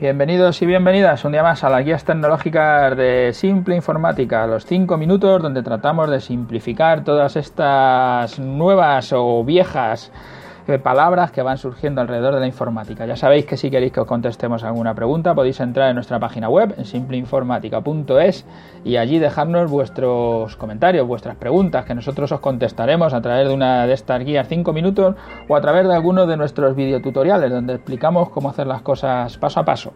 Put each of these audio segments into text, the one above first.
Bienvenidos y bienvenidas un día más a las guías tecnológicas de Simple Informática, los 5 minutos donde tratamos de simplificar todas estas nuevas o viejas eh, palabras que van surgiendo alrededor de la informática. Ya sabéis que si queréis que os contestemos alguna pregunta podéis entrar en nuestra página web en simpleinformática.es y allí dejarnos vuestros comentarios, vuestras preguntas que nosotros os contestaremos a través de una de estas guías 5 minutos o a través de alguno de nuestros videotutoriales donde explicamos cómo hacer las cosas paso a paso.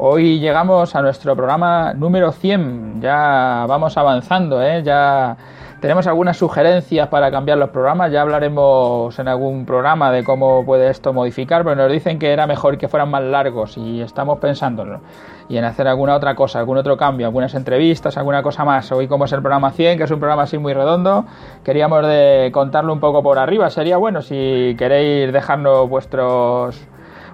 Hoy llegamos a nuestro programa número 100, ya vamos avanzando, ¿eh? ya tenemos algunas sugerencias para cambiar los programas, ya hablaremos en algún programa de cómo puede esto modificar, pero nos dicen que era mejor que fueran más largos y estamos pensándolo. Y en hacer alguna otra cosa, algún otro cambio, algunas entrevistas, alguna cosa más. Hoy como es el programa 100, que es un programa así muy redondo, queríamos de contarlo un poco por arriba. Sería bueno si queréis dejarnos vuestros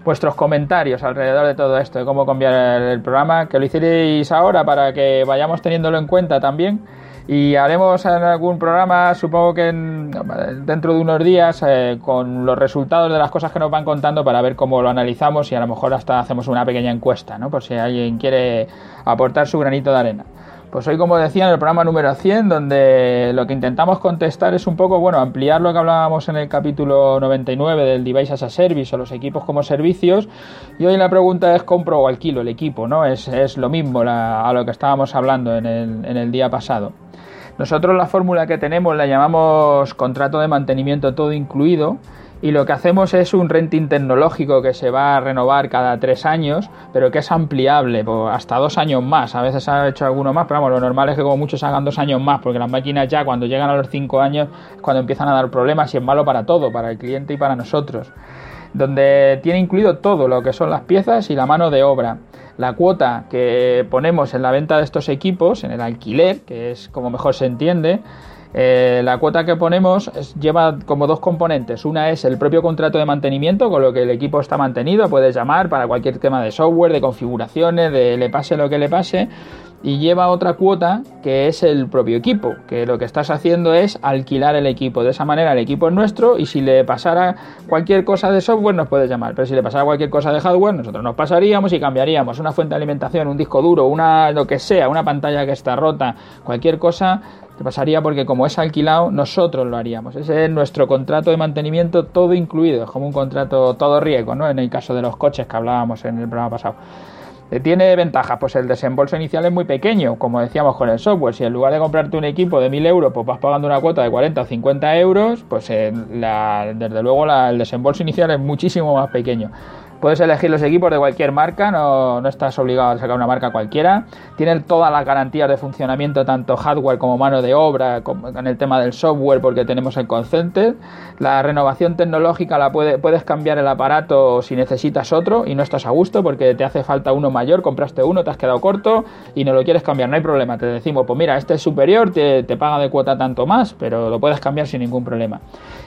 vuestros comentarios alrededor de todo esto, de cómo cambiar el programa, que lo hicierais ahora para que vayamos teniéndolo en cuenta también y haremos en algún programa, supongo que dentro de unos días, eh, con los resultados de las cosas que nos van contando para ver cómo lo analizamos y a lo mejor hasta hacemos una pequeña encuesta, ¿no? Por si alguien quiere aportar su granito de arena. Pues hoy, como decía, en el programa número 100, donde lo que intentamos contestar es un poco, bueno, ampliar lo que hablábamos en el capítulo 99 del Device as a Service o los equipos como servicios. Y hoy la pregunta es, ¿compro o alquilo el equipo? ¿no? Es, es lo mismo a lo que estábamos hablando en el, en el día pasado. Nosotros la fórmula que tenemos la llamamos contrato de mantenimiento todo incluido y lo que hacemos es un renting tecnológico que se va a renovar cada tres años, pero que es ampliable hasta dos años más. A veces se ha hecho alguno más, pero vamos, lo normal es que como muchos hagan dos años más, porque las máquinas ya cuando llegan a los cinco años es cuando empiezan a dar problemas y es malo para todo, para el cliente y para nosotros. Donde tiene incluido todo lo que son las piezas y la mano de obra la cuota que ponemos en la venta de estos equipos, en el alquiler, que es como mejor se entiende, eh, la cuota que ponemos lleva como dos componentes. Una es el propio contrato de mantenimiento, con lo que el equipo está mantenido, puedes llamar para cualquier tema de software, de configuraciones, de le pase lo que le pase y lleva otra cuota que es el propio equipo, que lo que estás haciendo es alquilar el equipo. De esa manera el equipo es nuestro y si le pasara cualquier cosa de software nos puedes llamar, pero si le pasara cualquier cosa de hardware nosotros nos pasaríamos y cambiaríamos una fuente de alimentación, un disco duro, una lo que sea, una pantalla que está rota, cualquier cosa te pasaría porque como es alquilado nosotros lo haríamos. Ese es nuestro contrato de mantenimiento todo incluido, es como un contrato todo riesgo, ¿no? En el caso de los coches que hablábamos en el programa pasado. Eh, tiene ventajas, pues el desembolso inicial es muy pequeño, como decíamos con el software. Si en lugar de comprarte un equipo de 1000 euros, pues vas pagando una cuota de 40 o 50 euros, pues eh, desde luego el desembolso inicial es muchísimo más pequeño. Puedes elegir los equipos de cualquier marca, no, no, estás obligado a sacar una marca cualquiera. Tienen todas las garantías de funcionamiento, tanto hardware como mano de obra, con el tema del software, porque tenemos el Concenter. La renovación tecnológica la puede, puedes cambiar el aparato si necesitas otro y no estás a gusto porque te hace falta uno mayor, compraste uno, te has quedado corto y no lo quieres cambiar, no hay problema. Te decimos, pues mira, este es superior, te, te paga de cuota tanto más, pero lo puedes cambiar sin ningún problema.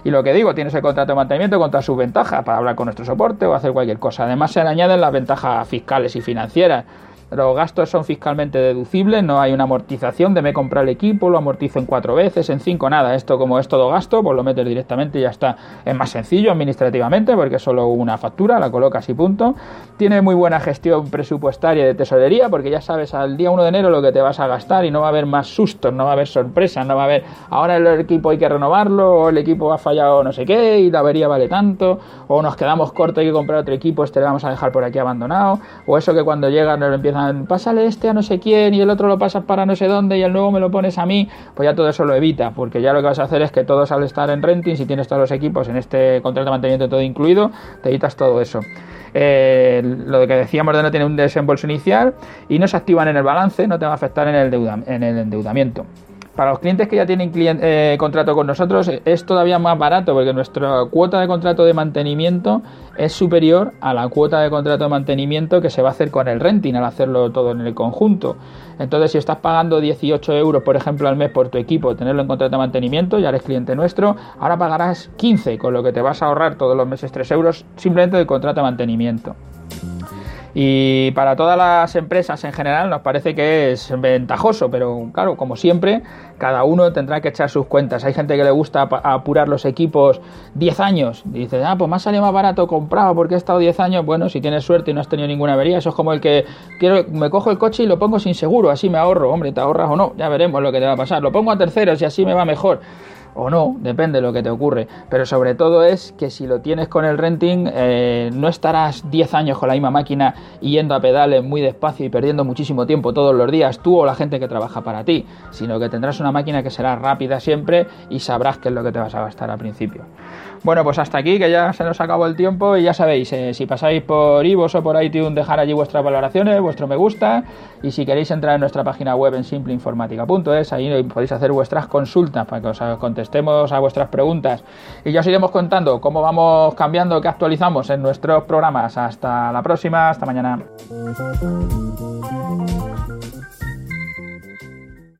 Y lo que digo, tienes el contrato de mantenimiento con todas sus ventajas para hablar con nuestro soporte o hacer cualquier cosa. Además, se le añaden las ventajas fiscales y financieras. Los gastos son fiscalmente deducibles, no hay una amortización de me comprar el equipo, lo amortizo en cuatro veces, en cinco nada. Esto como es todo gasto, pues lo metes directamente y ya está. Es más sencillo administrativamente porque es solo una factura, la colocas y punto. Tiene muy buena gestión presupuestaria de tesorería porque ya sabes al día 1 de enero lo que te vas a gastar y no va a haber más sustos, no va a haber sorpresas, no va a haber ahora el equipo hay que renovarlo o el equipo ha fallado no sé qué y la avería vale tanto o nos quedamos cortos hay que comprar otro equipo, este le vamos a dejar por aquí abandonado o eso que cuando llega nos empieza pásale este a no sé quién y el otro lo pasas para no sé dónde y el nuevo me lo pones a mí, pues ya todo eso lo evita, porque ya lo que vas a hacer es que todos al estar en renting, si tienes todos los equipos en este contrato de mantenimiento todo incluido, te evitas todo eso. Eh, lo que decíamos de no tener un desembolso inicial y no se activan en el balance, no te va a afectar en el, en el endeudamiento. Para los clientes que ya tienen eh, contrato con nosotros es todavía más barato porque nuestra cuota de contrato de mantenimiento es superior a la cuota de contrato de mantenimiento que se va a hacer con el renting al hacerlo todo en el conjunto. Entonces, si estás pagando 18 euros, por ejemplo, al mes por tu equipo, tenerlo en contrato de mantenimiento, ya eres cliente nuestro, ahora pagarás 15, con lo que te vas a ahorrar todos los meses 3 euros simplemente del contrato de mantenimiento. Y para todas las empresas en general nos parece que es ventajoso, pero claro, como siempre, cada uno tendrá que echar sus cuentas. Hay gente que le gusta apurar los equipos 10 años. Y dice, ah, pues me ha salido más barato comprado porque he estado 10 años. Bueno, si tienes suerte y no has tenido ninguna avería, eso es como el que quiero, me cojo el coche y lo pongo sin seguro, así me ahorro. Hombre, te ahorras o no, ya veremos lo que te va a pasar. Lo pongo a terceros y así me va mejor o no, depende de lo que te ocurre. Pero sobre todo es que si lo tienes con el renting, eh, no estarás 10 años con la misma máquina yendo a pedales muy despacio y perdiendo muchísimo tiempo todos los días, tú o la gente que trabaja para ti, sino que tendrás una máquina que será rápida siempre y sabrás qué es lo que te vas a gastar al principio. Bueno, pues hasta aquí, que ya se nos acabó el tiempo y ya sabéis, eh, si pasáis por iVoox o por iTunes, dejar allí vuestras valoraciones, vuestro me gusta y si queréis entrar en nuestra página web en simpleinformática.es, ahí podéis hacer vuestras consultas para que os contestemos estemos a vuestras preguntas y ya os iremos contando cómo vamos cambiando, qué actualizamos en nuestros programas. Hasta la próxima, hasta mañana.